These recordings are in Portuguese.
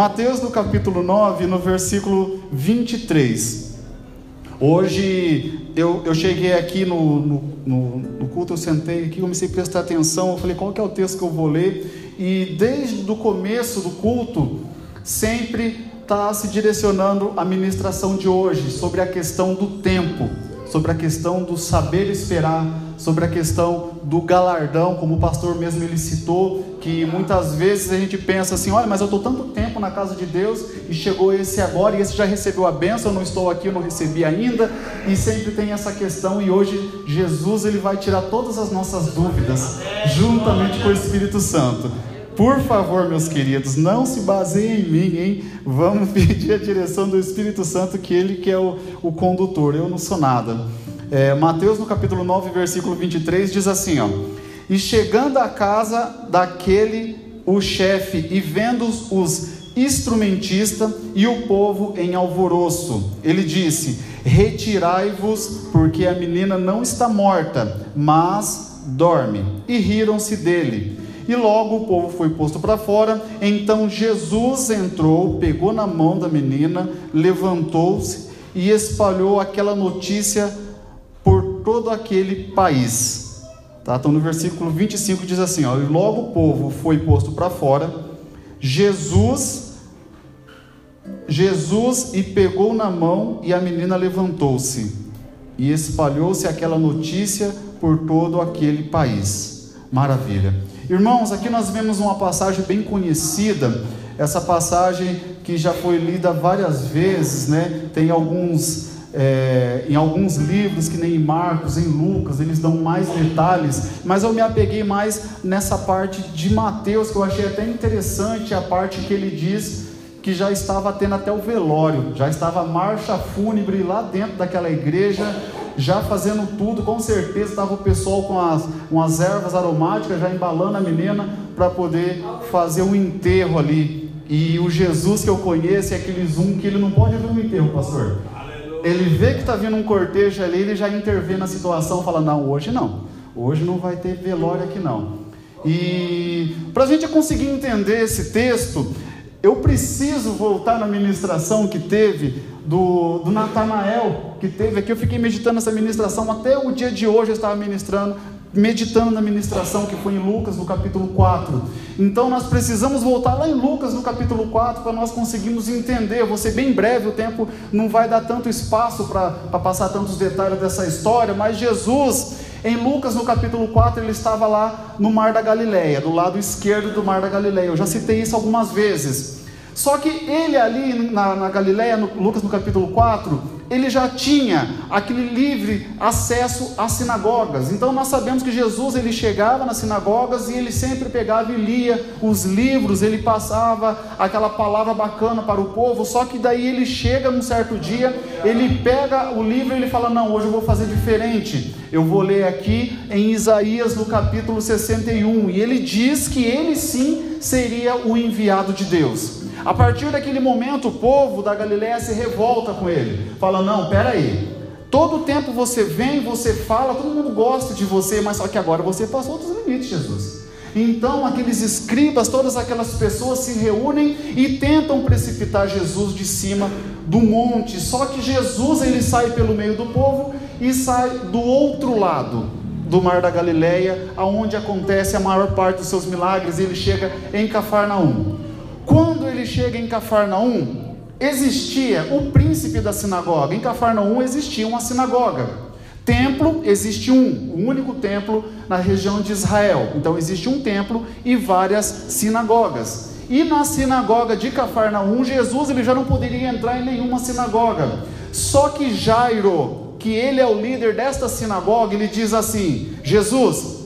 Mateus no capítulo 9, no versículo 23. Hoje eu, eu cheguei aqui no, no, no, no culto, eu sentei aqui, comecei a prestar atenção, eu falei, qual que é o texto que eu vou ler? E desde o começo do culto, sempre está se direcionando a ministração de hoje sobre a questão do tempo, sobre a questão do saber esperar, sobre a questão do galardão, como o pastor mesmo ele citou, que muitas vezes a gente pensa assim, olha, mas eu estou tanto tempo na casa de Deus e chegou esse agora e esse já recebeu a bênção, eu não estou aqui, eu não recebi ainda, e sempre tem essa questão e hoje Jesus ele vai tirar todas as nossas dúvidas juntamente com o Espírito Santo. Por favor, meus queridos, não se baseiem em mim, hein? Vamos pedir a direção do Espírito Santo, que ele que é o, o condutor, eu não sou nada. É, Mateus no capítulo 9, versículo 23 diz assim: ó, E chegando à casa daquele, o chefe, e vendo os instrumentistas e o povo em alvoroço, ele disse: Retirai-vos, porque a menina não está morta, mas dorme. E riram-se dele. E logo o povo foi posto para fora. Então Jesus entrou, pegou na mão da menina, levantou-se e espalhou aquela notícia todo aquele país. Tá? Então no versículo 25 diz assim: ó, e logo o povo foi posto para fora, Jesus, Jesus e pegou na mão, e a menina levantou-se, e espalhou-se aquela notícia por todo aquele país. Maravilha. Irmãos, aqui nós vemos uma passagem bem conhecida, essa passagem que já foi lida várias vezes, né? Tem alguns é, em alguns livros, que nem em Marcos, em Lucas, eles dão mais detalhes, mas eu me apeguei mais nessa parte de Mateus, que eu achei até interessante a parte que ele diz que já estava tendo até o velório, já estava marcha fúnebre lá dentro daquela igreja, já fazendo tudo, com certeza estava o pessoal com as, com as ervas aromáticas, já embalando a menina para poder fazer um enterro ali. E o Jesus que eu conheço é aquele zoom que ele não pode ver um enterro, pastor ele vê que está vindo um cortejo ali, ele já intervém na situação, fala: não, hoje não, hoje não vai ter velório aqui não. E para a gente conseguir entender esse texto, eu preciso voltar na ministração que teve do, do Natanael, que teve aqui. Eu fiquei meditando essa ministração até o dia de hoje, eu estava ministrando meditando na ministração que foi em Lucas, no capítulo 4. Então nós precisamos voltar lá em Lucas, no capítulo 4, para nós conseguirmos entender. vou ser bem breve, o tempo não vai dar tanto espaço para passar tantos detalhes dessa história, mas Jesus, em Lucas, no capítulo 4, ele estava lá no Mar da Galileia, do lado esquerdo do Mar da Galileia. Eu já citei isso algumas vezes. Só que ele ali na, na Galileia, no, Lucas no capítulo 4, ele já tinha aquele livre acesso às sinagogas. Então nós sabemos que Jesus ele chegava nas sinagogas e ele sempre pegava e lia os livros, ele passava aquela palavra bacana para o povo. Só que daí ele chega num certo dia, ele pega o livro e ele fala: "Não, hoje eu vou fazer diferente. Eu vou ler aqui em Isaías no capítulo 61". E ele diz que ele sim seria o enviado de Deus. A partir daquele momento, o povo da Galiléia se revolta com ele, fala: Não, peraí, todo tempo você vem, você fala, todo mundo gosta de você, mas só que agora você passou dos limites, Jesus. Então, aqueles escribas, todas aquelas pessoas se reúnem e tentam precipitar Jesus de cima do monte. Só que Jesus ele sai pelo meio do povo e sai do outro lado do mar da Galileia, aonde acontece a maior parte dos seus milagres. Ele chega em Cafarnaum. Quando ele chega em Cafarnaum, existia o príncipe da sinagoga. Em Cafarnaum existia uma sinagoga. Templo existe um, o único templo na região de Israel. Então existe um templo e várias sinagogas. E na sinagoga de Cafarnaum, Jesus ele já não poderia entrar em nenhuma sinagoga. Só que Jairo, que ele é o líder desta sinagoga, ele diz assim: Jesus,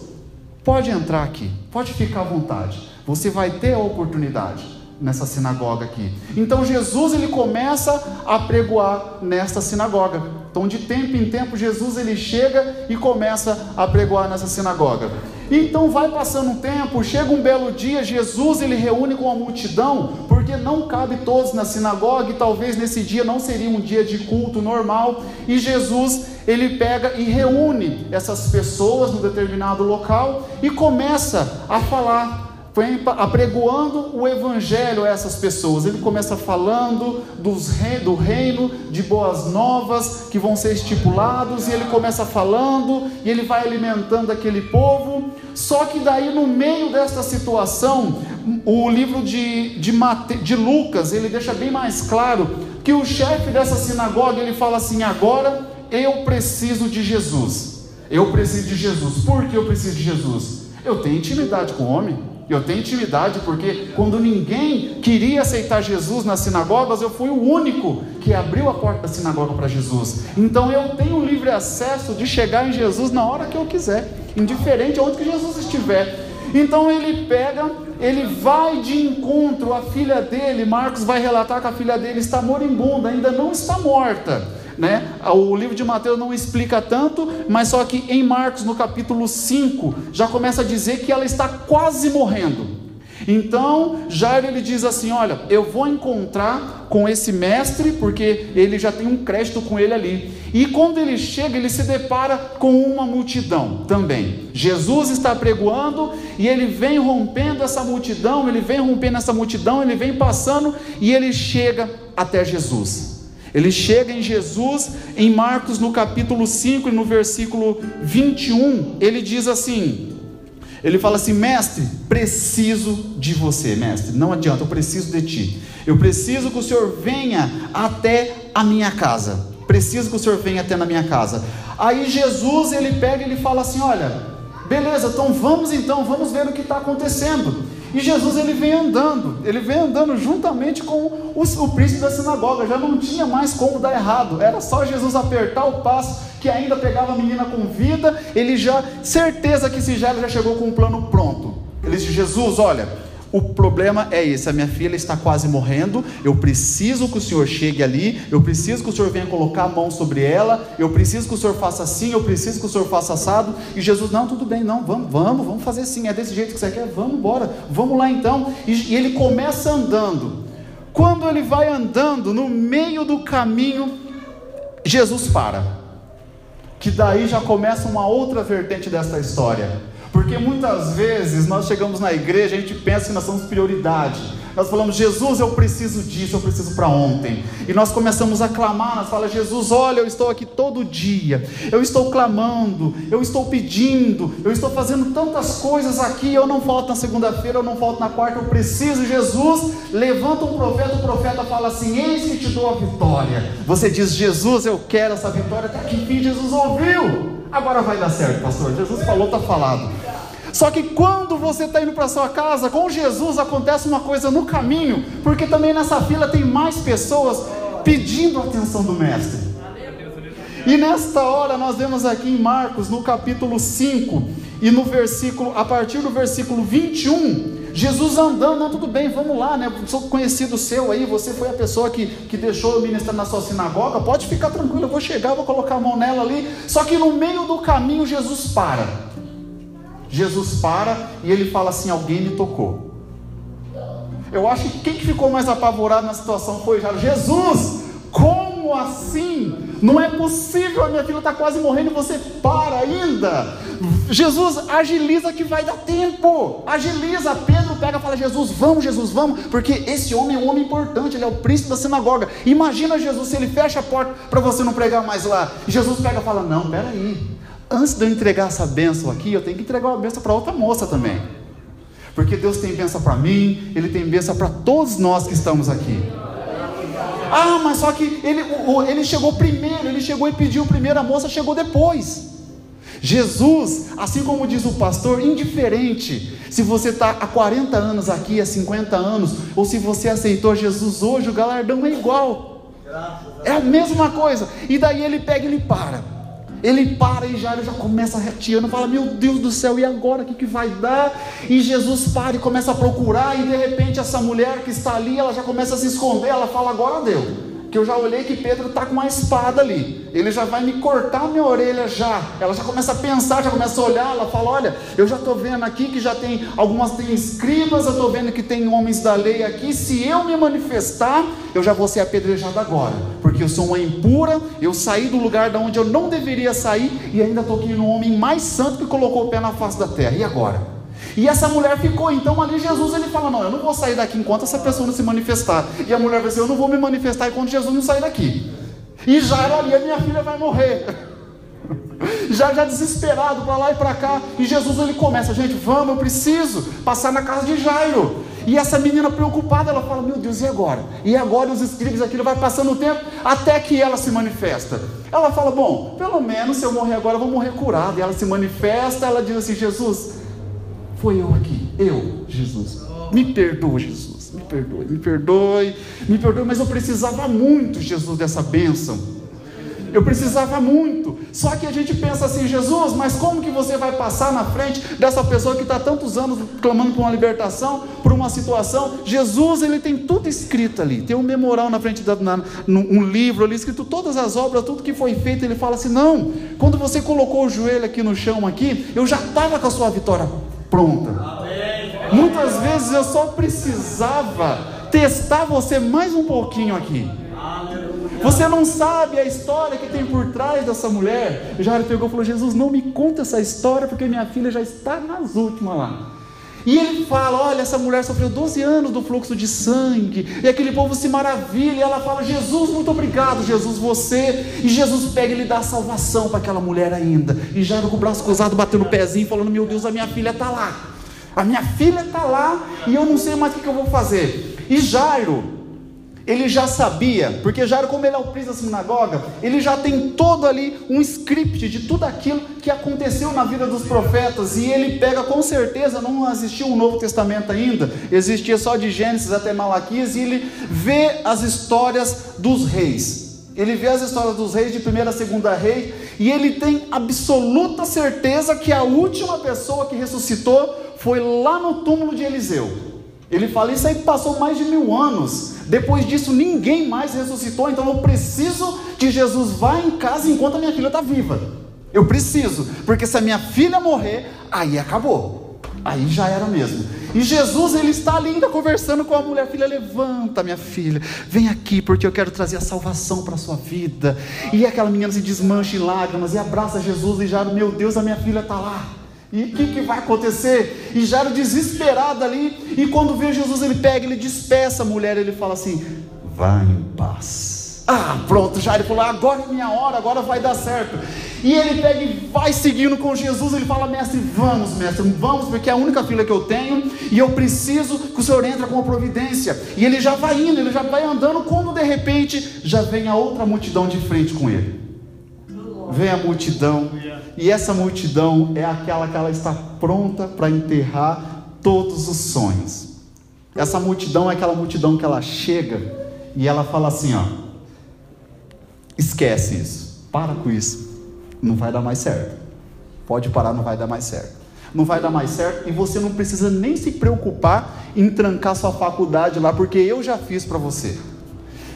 pode entrar aqui, pode ficar à vontade. Você vai ter a oportunidade nessa sinagoga aqui. Então Jesus ele começa a pregoar nesta sinagoga. Então de tempo em tempo Jesus ele chega e começa a pregoar nessa sinagoga. Então vai passando um tempo, chega um belo dia, Jesus ele reúne com a multidão, porque não cabe todos na sinagoga e talvez nesse dia não seria um dia de culto normal, e Jesus ele pega e reúne essas pessoas no determinado local e começa a falar foi apregoando o evangelho a essas pessoas. Ele começa falando dos rei, do reino de boas novas que vão ser estipulados, e ele começa falando, e ele vai alimentando aquele povo. Só que daí, no meio desta situação, o livro de, de, Mate, de Lucas, ele deixa bem mais claro que o chefe dessa sinagoga, ele fala assim: agora eu preciso de Jesus. Eu preciso de Jesus. Por que eu preciso de Jesus? Eu tenho intimidade com o homem. Eu tenho intimidade porque quando ninguém queria aceitar Jesus nas sinagogas, eu fui o único que abriu a porta da sinagoga para Jesus. Então eu tenho livre acesso de chegar em Jesus na hora que eu quiser, indiferente aonde que Jesus estiver. Então ele pega, ele vai de encontro à filha dele. Marcos vai relatar que a filha dele está moribunda, ainda não está morta né? O livro de Mateus não explica tanto, mas só que em Marcos, no capítulo 5, já começa a dizer que ela está quase morrendo. Então, Jairo ele diz assim: Olha, eu vou encontrar com esse mestre, porque ele já tem um crédito com ele ali. E quando ele chega, ele se depara com uma multidão também. Jesus está pregoando e ele vem rompendo essa multidão, ele vem rompendo essa multidão, ele vem passando e ele chega até Jesus. Ele chega em Jesus, em Marcos no capítulo 5 e no versículo 21, ele diz assim: ele fala assim, mestre, preciso de você, mestre. Não adianta, eu preciso de ti. Eu preciso que o Senhor venha até a minha casa. Preciso que o Senhor venha até na minha casa. Aí Jesus ele pega e ele fala assim: olha, beleza, então vamos então, vamos ver o que está acontecendo. E Jesus ele vem andando, ele vem andando juntamente com o, o príncipe da sinagoga, já não tinha mais como dar errado, era só Jesus apertar o passo que ainda pegava a menina com vida, ele já, certeza que esse já chegou com um plano pronto. Ele disse: Jesus, olha, o problema é esse: a minha filha está quase morrendo. Eu preciso que o senhor chegue ali. Eu preciso que o senhor venha colocar a mão sobre ela. Eu preciso que o senhor faça assim. Eu preciso que o senhor faça assado. E Jesus, não, tudo bem, não, vamos, vamos, vamos fazer assim. É desse jeito que você quer? Vamos embora, vamos lá então. E, e ele começa andando. Quando ele vai andando, no meio do caminho, Jesus para. Que daí já começa uma outra vertente dessa história. Porque muitas vezes nós chegamos na igreja, a gente pensa que nós somos prioridade. Nós falamos, Jesus, eu preciso disso, eu preciso para ontem. E nós começamos a clamar, nós falamos, Jesus, olha, eu estou aqui todo dia, eu estou clamando, eu estou pedindo, eu estou fazendo tantas coisas aqui, eu não falto na segunda-feira, eu não falto na quarta, eu preciso, Jesus. Levanta um profeta, o profeta fala assim: Eis que te dou a vitória. Você diz, Jesus, eu quero essa vitória, até que fim Jesus ouviu. Agora vai dar certo, pastor. Jesus falou, está falado. Só que quando você está indo para sua casa, com Jesus acontece uma coisa no caminho, porque também nessa fila tem mais pessoas pedindo a atenção do Mestre. E nesta hora nós vemos aqui em Marcos, no capítulo 5, e no versículo, a partir do versículo 21, Jesus andando, não, tudo bem, vamos lá, né? Sou conhecido seu aí, você foi a pessoa que, que deixou eu ministrar na sua sinagoga, pode ficar tranquilo, eu vou chegar, vou colocar a mão nela ali. Só que no meio do caminho Jesus para. Jesus para e ele fala assim: alguém me tocou. Eu acho que quem que ficou mais apavorado na situação foi já Jesus. Como assim? Não é possível, a minha filha está quase morrendo e você para ainda. Jesus, agiliza que vai dar tempo. Agiliza. Pedro pega e fala: Jesus, vamos, Jesus, vamos, porque esse homem é um homem importante, ele é o príncipe da sinagoga. Imagina Jesus se ele fecha a porta para você não pregar mais lá. Jesus pega e fala: Não, peraí. Antes de eu entregar essa bênção aqui, eu tenho que entregar uma bênção para outra moça também. Porque Deus tem bênção para mim, Ele tem bênção para todos nós que estamos aqui. Ah, mas só que ele, ele chegou primeiro, ele chegou e pediu primeiro, a moça chegou depois. Jesus, assim como diz o pastor, indiferente se você está há 40 anos aqui, há 50 anos, ou se você aceitou Jesus hoje, o galardão é igual. É a mesma coisa. E daí ele pega e ele para. Ele para e já, ele já começa reteando, fala: Meu Deus do céu, e agora o que, que vai dar? E Jesus para e começa a procurar, e de repente essa mulher que está ali, ela já começa a se esconder, ela fala: Agora deu que eu já olhei que Pedro está com uma espada ali. Ele já vai me cortar minha orelha já. Ela já começa a pensar, já começa a olhar. Ela fala: Olha, eu já estou vendo aqui que já tem algumas tem escribas, eu estou vendo que tem homens da lei aqui. Se eu me manifestar, eu já vou ser apedrejado agora, porque eu sou uma impura. Eu saí do lugar da onde eu não deveria sair e ainda estou aqui no homem mais santo que colocou o pé na face da terra. E agora? E essa mulher ficou, então ali Jesus ele fala: Não, eu não vou sair daqui enquanto essa pessoa não se manifestar. E a mulher vai dizer: Eu não vou me manifestar enquanto Jesus não sair daqui. E era ali, a minha filha vai morrer. Já, já desesperado para lá e para cá. E Jesus ele começa: Gente, vamos, eu preciso passar na casa de Jairo. E essa menina preocupada, ela fala: Meu Deus, e agora? E agora os escribas, aquilo vai passando o tempo até que ela se manifesta. Ela fala: Bom, pelo menos se eu morrer agora, eu vou morrer curado. E ela se manifesta, ela diz assim: Jesus, foi eu aqui, eu, Jesus. Me perdoa, Jesus, me perdoe, me perdoe, me perdoe, mas eu precisava muito, Jesus, dessa bênção. Eu precisava muito. Só que a gente pensa assim, Jesus, mas como que você vai passar na frente dessa pessoa que está tantos anos clamando por uma libertação, por uma situação? Jesus, ele tem tudo escrito ali. Tem um memorial na frente da, na, um livro ali escrito todas as obras, tudo que foi feito. Ele fala assim: não. Quando você colocou o joelho aqui no chão aqui, eu já estava com a sua vitória pronta. Muitas vezes eu só precisava testar você mais um pouquinho aqui. Você não sabe a história que tem por trás dessa mulher. Já ele pegou e falou: Jesus, não me conta essa história, porque minha filha já está nas últimas lá. E ele fala: Olha, essa mulher sofreu 12 anos do fluxo de sangue. E aquele povo se maravilha. E ela fala: Jesus, muito obrigado, Jesus, você. E Jesus pega e lhe dá salvação para aquela mulher ainda. E já com o braço cruzado, batendo o pezinho, falando: Meu Deus, a minha filha está lá. A minha filha está lá e eu não sei mais o que eu vou fazer. E Jairo, ele já sabia, porque Jairo, como ele é o príncipe da sinagoga, ele já tem todo ali um script de tudo aquilo que aconteceu na vida dos profetas, e ele pega com certeza, não existia um Novo Testamento ainda, existia só de Gênesis até Malaquias, e ele vê as histórias dos reis. Ele vê as histórias dos reis de primeira a segunda rei, e ele tem absoluta certeza que a última pessoa que ressuscitou foi lá no túmulo de Eliseu. Ele fala: Isso aí passou mais de mil anos. Depois disso, ninguém mais ressuscitou. Então eu preciso que Jesus vá em casa enquanto a minha filha está viva. Eu preciso, porque se a minha filha morrer, aí acabou. Aí já era mesmo. E Jesus, ele está ali ainda conversando com a mulher: Filha, levanta, minha filha, vem aqui, porque eu quero trazer a salvação para a sua vida. E aquela menina se desmancha em lágrimas e abraça Jesus, e já, meu Deus, a minha filha está lá. E o que, que, vai acontecer? E Jairo desesperado ali, e quando vê Jesus, ele pega, ele despeça a mulher, ele fala assim: vá em paz. Ah, pronto, Jairo falou: agora é minha hora, agora vai dar certo. E ele pega e vai seguindo com Jesus. Ele fala: Mestre, vamos, mestre, vamos, porque é a única filha que eu tenho e eu preciso que o Senhor entre com a providência. E ele já vai indo, ele já vai andando, quando de repente já vem a outra multidão de frente com ele. Vem a multidão e essa multidão é aquela que ela está pronta para enterrar todos os sonhos. Essa multidão é aquela multidão que ela chega e ela fala assim: ó, esquece isso, para com isso, não vai dar mais certo. Pode parar, não vai dar mais certo. Não vai dar mais certo e você não precisa nem se preocupar em trancar sua faculdade lá, porque eu já fiz para você.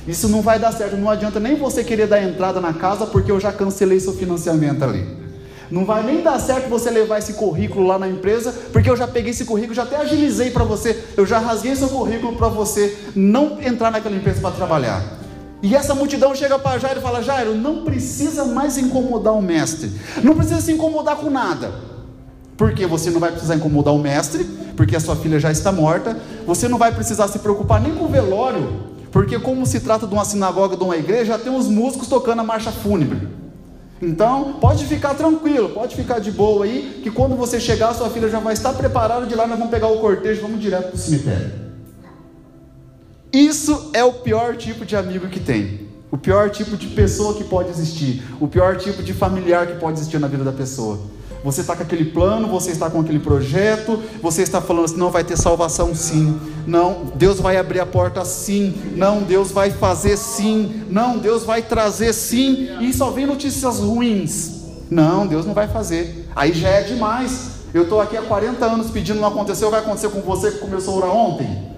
Isso não vai dar certo, não adianta nem você querer dar entrada na casa, porque eu já cancelei seu financiamento ali. Não vai nem dar certo você levar esse currículo lá na empresa, porque eu já peguei esse currículo, já até agilizei para você, eu já rasguei seu currículo para você não entrar naquela empresa para trabalhar. E essa multidão chega para Jairo e fala: Jairo, não precisa mais incomodar o mestre, não precisa se incomodar com nada, porque você não vai precisar incomodar o mestre, porque a sua filha já está morta, você não vai precisar se preocupar nem com o velório, porque, como se trata de uma sinagoga, de uma igreja, já tem os músicos tocando a marcha fúnebre. Então, pode ficar tranquilo, pode ficar de boa aí, que quando você chegar, sua filha já vai estar preparada de lá, nós vamos pegar o cortejo, vamos direto para o cemitério. Isso é o pior tipo de amigo que tem. O pior tipo de pessoa que pode existir. O pior tipo de familiar que pode existir na vida da pessoa. Você está com aquele plano, você está com aquele projeto, você está falando assim: não vai ter salvação sim, não, Deus vai abrir a porta sim, não, Deus vai fazer sim, não, Deus vai trazer sim, e só vem notícias ruins. Não, Deus não vai fazer, aí já é demais. Eu estou aqui há 40 anos pedindo, não aconteceu, vai acontecer com você que começou a orar ontem?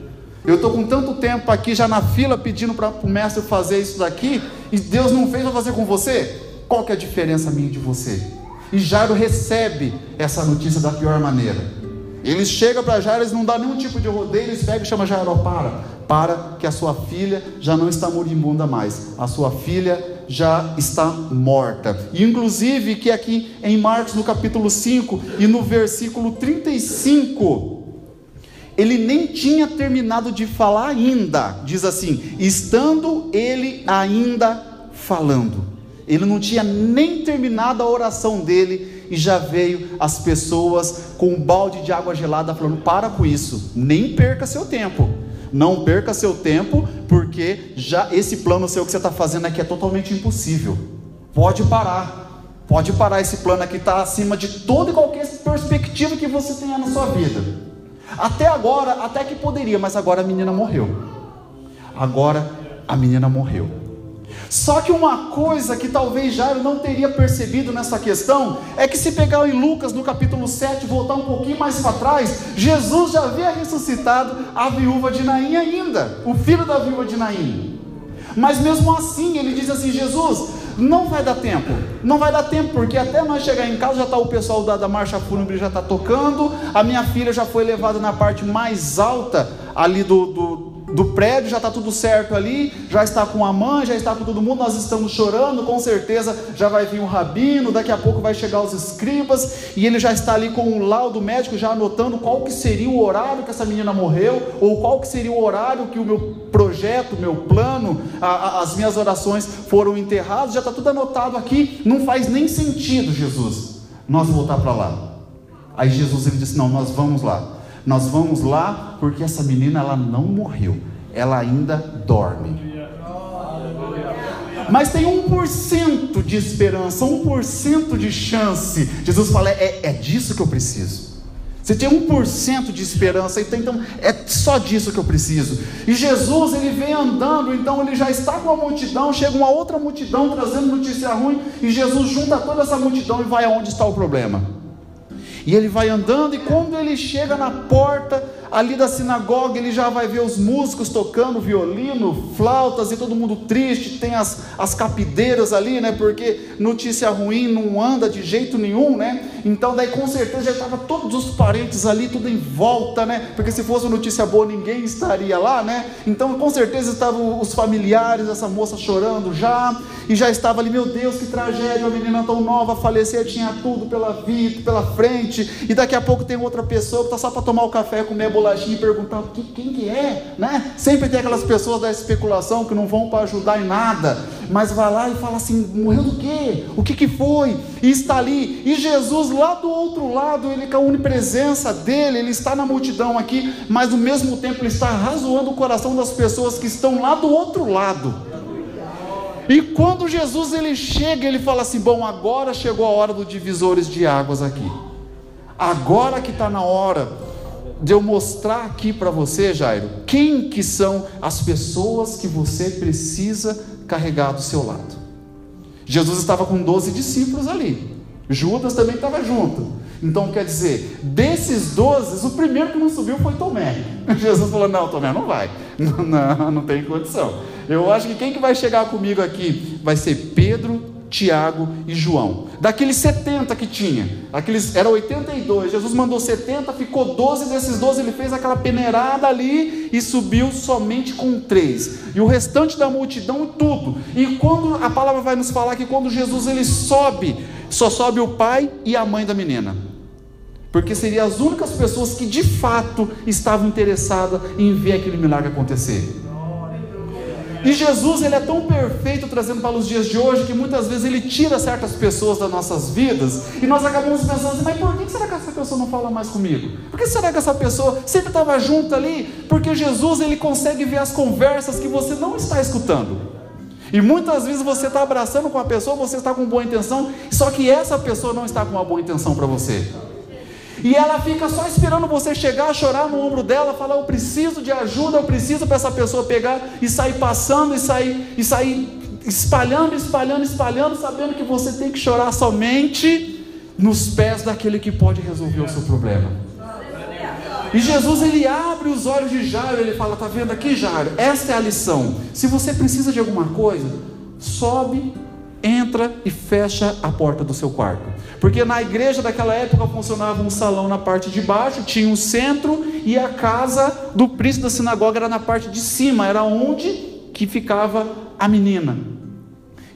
Eu estou com tanto tempo aqui já na fila pedindo para o mestre fazer isso daqui, e Deus não fez para fazer com você? Qual que é a diferença minha de você? E Jairo recebe essa notícia da pior maneira. Eles chegam para Jairo, eles não dão nenhum tipo de rodeio, eles pegam e chamam Jairo, para, para que a sua filha já não está moribunda mais. A sua filha já está morta. E inclusive que aqui em Marcos no capítulo 5 e no versículo 35, ele nem tinha terminado de falar ainda. Diz assim: "Estando ele ainda falando". Ele não tinha nem terminado a oração dele e já veio as pessoas com um balde de água gelada falando: "Para com isso, nem perca seu tempo". Não perca seu tempo, porque já esse plano seu que você está fazendo aqui é totalmente impossível. Pode parar. Pode parar esse plano aqui, está acima de toda e qualquer perspectiva que você tenha na sua vida. Até agora, até que poderia, mas agora a menina morreu. Agora a menina morreu. Só que uma coisa que talvez Jairo não teria percebido nessa questão é que se pegar em Lucas no capítulo 7, voltar um pouquinho mais para trás, Jesus já havia ressuscitado a viúva de Naim ainda, o filho da viúva de Naim. Mas mesmo assim, ele diz assim: Jesus, não vai dar tempo, não vai dar tempo, porque até nós chegar em casa já está o pessoal da, da marcha fúnebre já está tocando, a minha filha já foi levada na parte mais alta ali do, do do prédio, já está tudo certo ali, já está com a mãe, já está com todo mundo, nós estamos chorando, com certeza já vai vir um rabino, daqui a pouco vai chegar os escribas, e ele já está ali com o laudo médico, já anotando qual que seria o horário que essa menina morreu, ou qual que seria o horário que o meu projeto, meu plano, a, a, as minhas orações foram enterradas, já está tudo anotado aqui, não faz nem sentido, Jesus, nós voltar para lá. Aí Jesus ele disse: Não, nós vamos lá. Nós vamos lá porque essa menina ela não morreu, ela ainda dorme. Mas tem 1% de esperança, 1% de chance. Jesus fala: é, é disso que eu preciso. Você tem 1% de esperança, então, então é só disso que eu preciso. E Jesus, ele vem andando, então ele já está com a multidão, chega uma outra multidão trazendo notícia ruim, e Jesus junta toda essa multidão e vai aonde está o problema. E ele vai andando, e quando ele chega na porta ali da sinagoga, ele já vai ver os músicos tocando violino, flautas e todo mundo triste. Tem as, as capideiras ali, né? Porque notícia ruim não anda de jeito nenhum, né? Então, daí com certeza já estava todos os parentes ali, tudo em volta, né? Porque se fosse notícia boa, ninguém estaria lá, né? Então, com certeza estavam os familiares, essa moça chorando já, e já estava ali, meu Deus, que tragédia, uma menina tão nova falecer, tinha tudo pela vida, pela frente, e daqui a pouco tem outra pessoa que está só para tomar o café, comer a bolachinha e perguntar quem que é, né? Sempre tem aquelas pessoas da especulação que não vão para ajudar em nada, mas vai lá e fala assim: morreu do quê? O que, que foi? E está ali, e Jesus lá do outro lado, ele com a onipresença dele, ele está na multidão aqui, mas ao mesmo tempo ele está razoando o coração das pessoas que estão lá do outro lado. E quando Jesus ele chega, ele fala assim: Bom, agora chegou a hora dos divisores de águas aqui. Agora que está na hora de eu mostrar aqui para você, Jairo, quem que são as pessoas que você precisa carregar do seu lado. Jesus estava com 12 discípulos ali. Judas também estava junto. Então quer dizer, desses 12, o primeiro que não subiu foi Tomé. Jesus falou: Não, Tomé, não vai. Não, não, tem condição. Eu acho que quem que vai chegar comigo aqui vai ser Pedro, Tiago e João. Daqueles 70 que tinha, aqueles era 82. Jesus mandou 70, ficou 12 desses 12, ele fez aquela peneirada ali e subiu somente com três. E o restante da multidão tudo. E quando a palavra vai nos falar que quando Jesus ele sobe, só sobe o pai e a mãe da menina. Porque seriam as únicas pessoas que de fato estavam interessadas em ver aquele milagre acontecer. E Jesus ele é tão perfeito trazendo para os dias de hoje que muitas vezes ele tira certas pessoas das nossas vidas e nós acabamos pensando assim, mas por que será que essa pessoa não fala mais comigo? Por que será que essa pessoa sempre estava junto ali? Porque Jesus ele consegue ver as conversas que você não está escutando. E muitas vezes você está abraçando com a pessoa, você está com boa intenção, só que essa pessoa não está com uma boa intenção para você. E ela fica só esperando você chegar, chorar no ombro dela, falar: Eu preciso de ajuda, eu preciso para essa pessoa pegar e sair passando e sair, e sair espalhando, espalhando, espalhando, sabendo que você tem que chorar somente nos pés daquele que pode resolver o seu problema. E Jesus ele abre os olhos de Jairo, ele fala: Tá vendo aqui, Jairo? Esta é a lição. Se você precisa de alguma coisa, sobe entra e fecha a porta do seu quarto. Porque na igreja daquela época funcionava um salão na parte de baixo, tinha um centro e a casa do príncipe da sinagoga era na parte de cima, era onde que ficava a menina.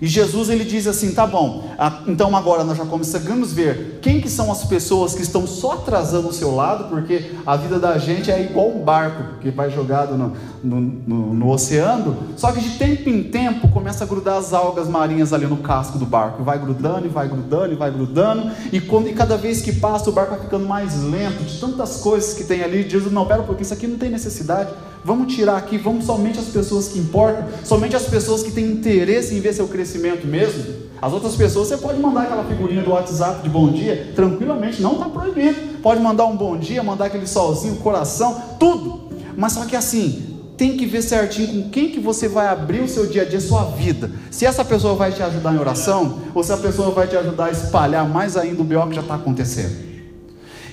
E Jesus ele diz assim, tá bom. Então agora nós já começamos a ver quem que são as pessoas que estão só atrasando o seu lado, porque a vida da gente é igual um barco que vai jogado no, no, no, no oceano. Só que de tempo em tempo começa a grudar as algas marinhas ali no casco do barco, vai grudando e vai grudando e vai grudando. E, quando, e cada vez que passa o barco vai ficando mais lento de tantas coisas que tem ali. Jesus não pera porque isso aqui não tem necessidade. Vamos tirar aqui, vamos somente as pessoas que importam, somente as pessoas que têm interesse em ver seu crescimento mesmo. As outras pessoas você pode mandar aquela figurinha do WhatsApp de bom dia, tranquilamente, não está proibido. Pode mandar um bom dia, mandar aquele solzinho, coração, tudo. Mas só que assim, tem que ver certinho com quem que você vai abrir o seu dia a dia, sua vida. Se essa pessoa vai te ajudar em oração, ou se a pessoa vai te ajudar a espalhar mais ainda o BO que já está acontecendo.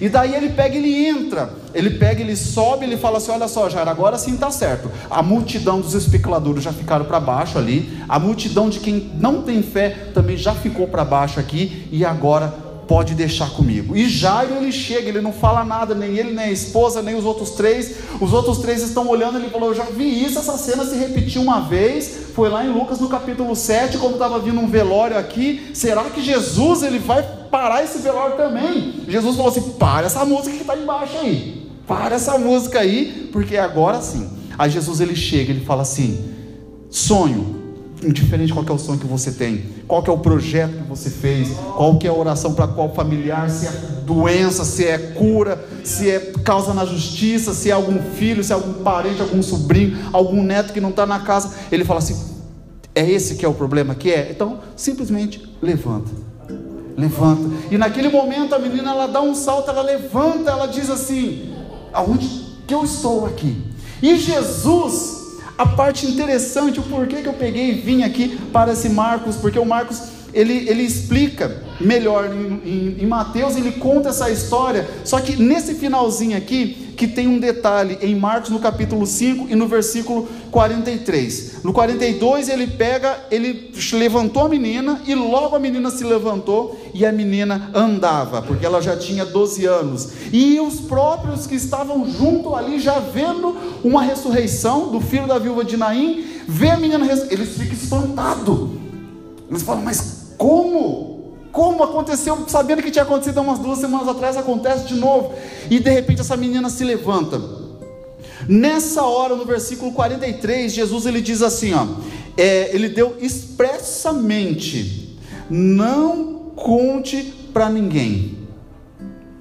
E daí ele pega, ele entra, ele pega, ele sobe, ele fala assim: olha só, Jair, agora sim está certo. A multidão dos especuladores já ficaram para baixo ali, a multidão de quem não tem fé também já ficou para baixo aqui, e agora pode deixar comigo. E Jairo ele chega, ele não fala nada, nem ele, nem a esposa, nem os outros três. Os outros três estão olhando, ele falou: Eu já vi isso, essa cena se repetiu uma vez. Foi lá em Lucas no capítulo 7, quando estava vindo um velório aqui. Será que Jesus ele vai parar esse velório também? Jesus falou assim: Para essa música que está embaixo aí. Para essa música aí, porque agora sim. Aí Jesus ele chega, ele fala assim: Sonho, indiferente qual é o sonho que você tem, qual é o projeto que você fez, qual é a oração para qual familiar, se é doença, se é cura, se é causa na justiça, se é algum filho, se é algum parente, algum sobrinho, algum neto que não está na casa, ele fala assim: é esse que é o problema que é? Então simplesmente levanta, levanta. E naquele momento a menina ela dá um salto, ela levanta, ela diz assim: aonde que eu estou aqui? E Jesus a parte interessante, o porquê que eu peguei e vim aqui para esse Marcos, porque o Marcos ele, ele explica melhor em, em, em, Mateus, ele conta essa história, só que nesse finalzinho aqui, que tem um detalhe, em Marcos no capítulo 5 e no versículo 43. No 42 ele pega, ele levantou a menina e logo a menina se levantou e a menina andava, porque ela já tinha 12 anos. E os próprios que estavam junto ali, já vendo uma ressurreição do filho da viúva de Naim, vê a menina, eles ficam espantados. Eles falam, mas como? Como aconteceu, sabendo que tinha acontecido há umas duas semanas atrás, acontece de novo. E de repente essa menina se levanta. Nessa hora, no versículo 43, Jesus ele diz assim: ó, é, ele deu expressamente: não conte para ninguém.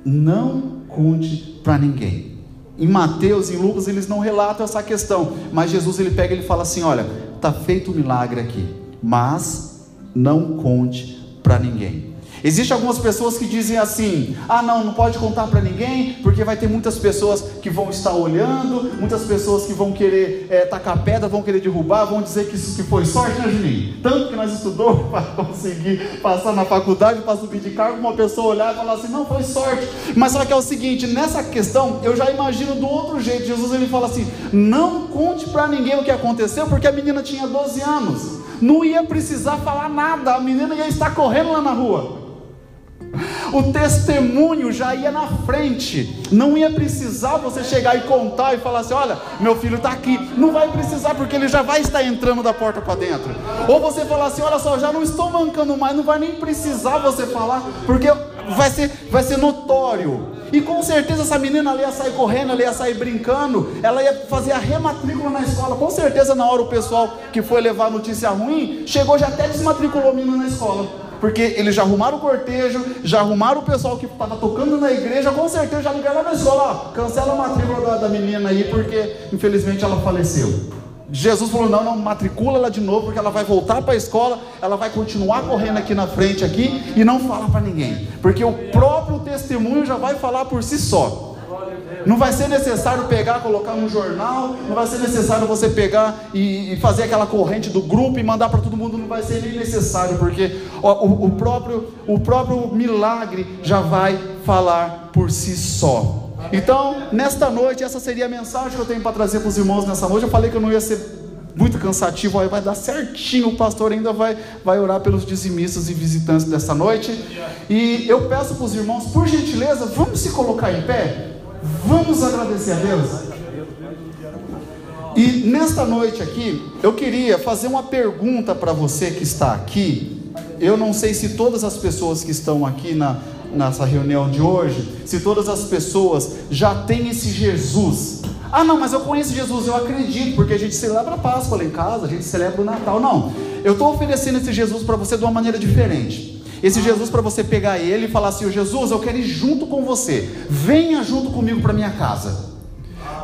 Não conte para ninguém. Em Mateus e em Lucas eles não relatam essa questão, mas Jesus ele pega e ele fala assim: olha, está feito um milagre aqui, mas não conte para ninguém. Existem algumas pessoas que dizem assim: ah, não, não pode contar para ninguém, porque vai ter muitas pessoas que vão estar olhando, muitas pessoas que vão querer é, tacar pedra, vão querer derrubar, vão dizer que isso que foi sorte, né, Juninho? Tanto que nós estudamos para conseguir passar na faculdade, para subir de cargo, uma pessoa olhar e falar assim: não, foi sorte. Mas só que é o seguinte: nessa questão, eu já imagino do outro jeito. Jesus ele fala assim: não conte para ninguém o que aconteceu, porque a menina tinha 12 anos não ia precisar falar nada, a menina ia estar correndo lá na rua. O testemunho já ia na frente, não ia precisar você chegar e contar e falar assim: olha, meu filho está aqui. Não vai precisar, porque ele já vai estar entrando da porta para dentro. Ou você falar assim: olha só, já não estou mancando mais, não vai nem precisar você falar, porque vai ser, vai ser notório. E com certeza essa menina ali ia sair correndo, ia sair brincando, ela ia fazer a rematrícula na escola. Com certeza na hora o pessoal que foi levar a notícia ruim, chegou já até desmatriculou a menina na escola. Porque eles já arrumaram o cortejo, já arrumaram o pessoal que estava tocando na igreja, com certeza já ligaram na escola, ó, cancela a matrícula da, da menina aí, porque infelizmente ela faleceu. Jesus falou: não, não, matricula ela de novo, porque ela vai voltar para a escola, ela vai continuar correndo aqui na frente aqui e não fala para ninguém, porque o próprio testemunho já vai falar por si só. Não vai ser necessário pegar, colocar no jornal, não vai ser necessário você pegar e, e fazer aquela corrente do grupo e mandar para todo mundo, não vai ser nem necessário, porque ó, o, o, próprio, o próprio milagre já vai falar por si só. Então, nesta noite, essa seria a mensagem que eu tenho para trazer para os irmãos nessa noite. Eu falei que eu não ia ser muito cansativo, aí vai dar certinho. O pastor ainda vai, vai orar pelos dizimistas e visitantes dessa noite. E eu peço para os irmãos, por gentileza, vamos se colocar em pé. Vamos agradecer a Deus. E nesta noite aqui, eu queria fazer uma pergunta para você que está aqui. Eu não sei se todas as pessoas que estão aqui na, nessa reunião de hoje, se todas as pessoas já têm esse Jesus. Ah, não, mas eu conheço Jesus, eu acredito, porque a gente celebra a Páscoa lá em casa, a gente celebra o Natal. Não, eu estou oferecendo esse Jesus para você de uma maneira diferente. Esse Jesus para você pegar ele e falar assim: Jesus, eu quero ir junto com você, venha junto comigo para minha casa.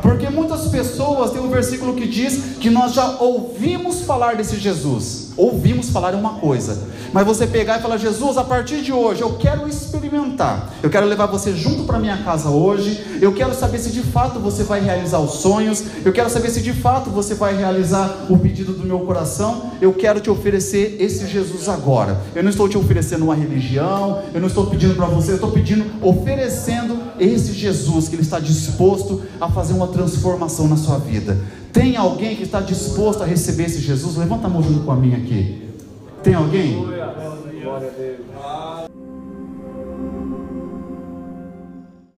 Porque muitas pessoas, tem um versículo que diz que nós já ouvimos falar desse Jesus. Ouvimos falar uma coisa, mas você pegar e falar: Jesus, a partir de hoje eu quero experimentar, eu quero levar você junto para minha casa hoje, eu quero saber se de fato você vai realizar os sonhos, eu quero saber se de fato você vai realizar o pedido do meu coração, eu quero te oferecer esse Jesus agora. Eu não estou te oferecendo uma religião, eu não estou pedindo para você, eu estou pedindo, oferecendo esse Jesus que ele está disposto a fazer uma transformação na sua vida. Tem alguém que está disposto a receber esse Jesus? Levanta a mão junto com a minha aqui. Tem alguém?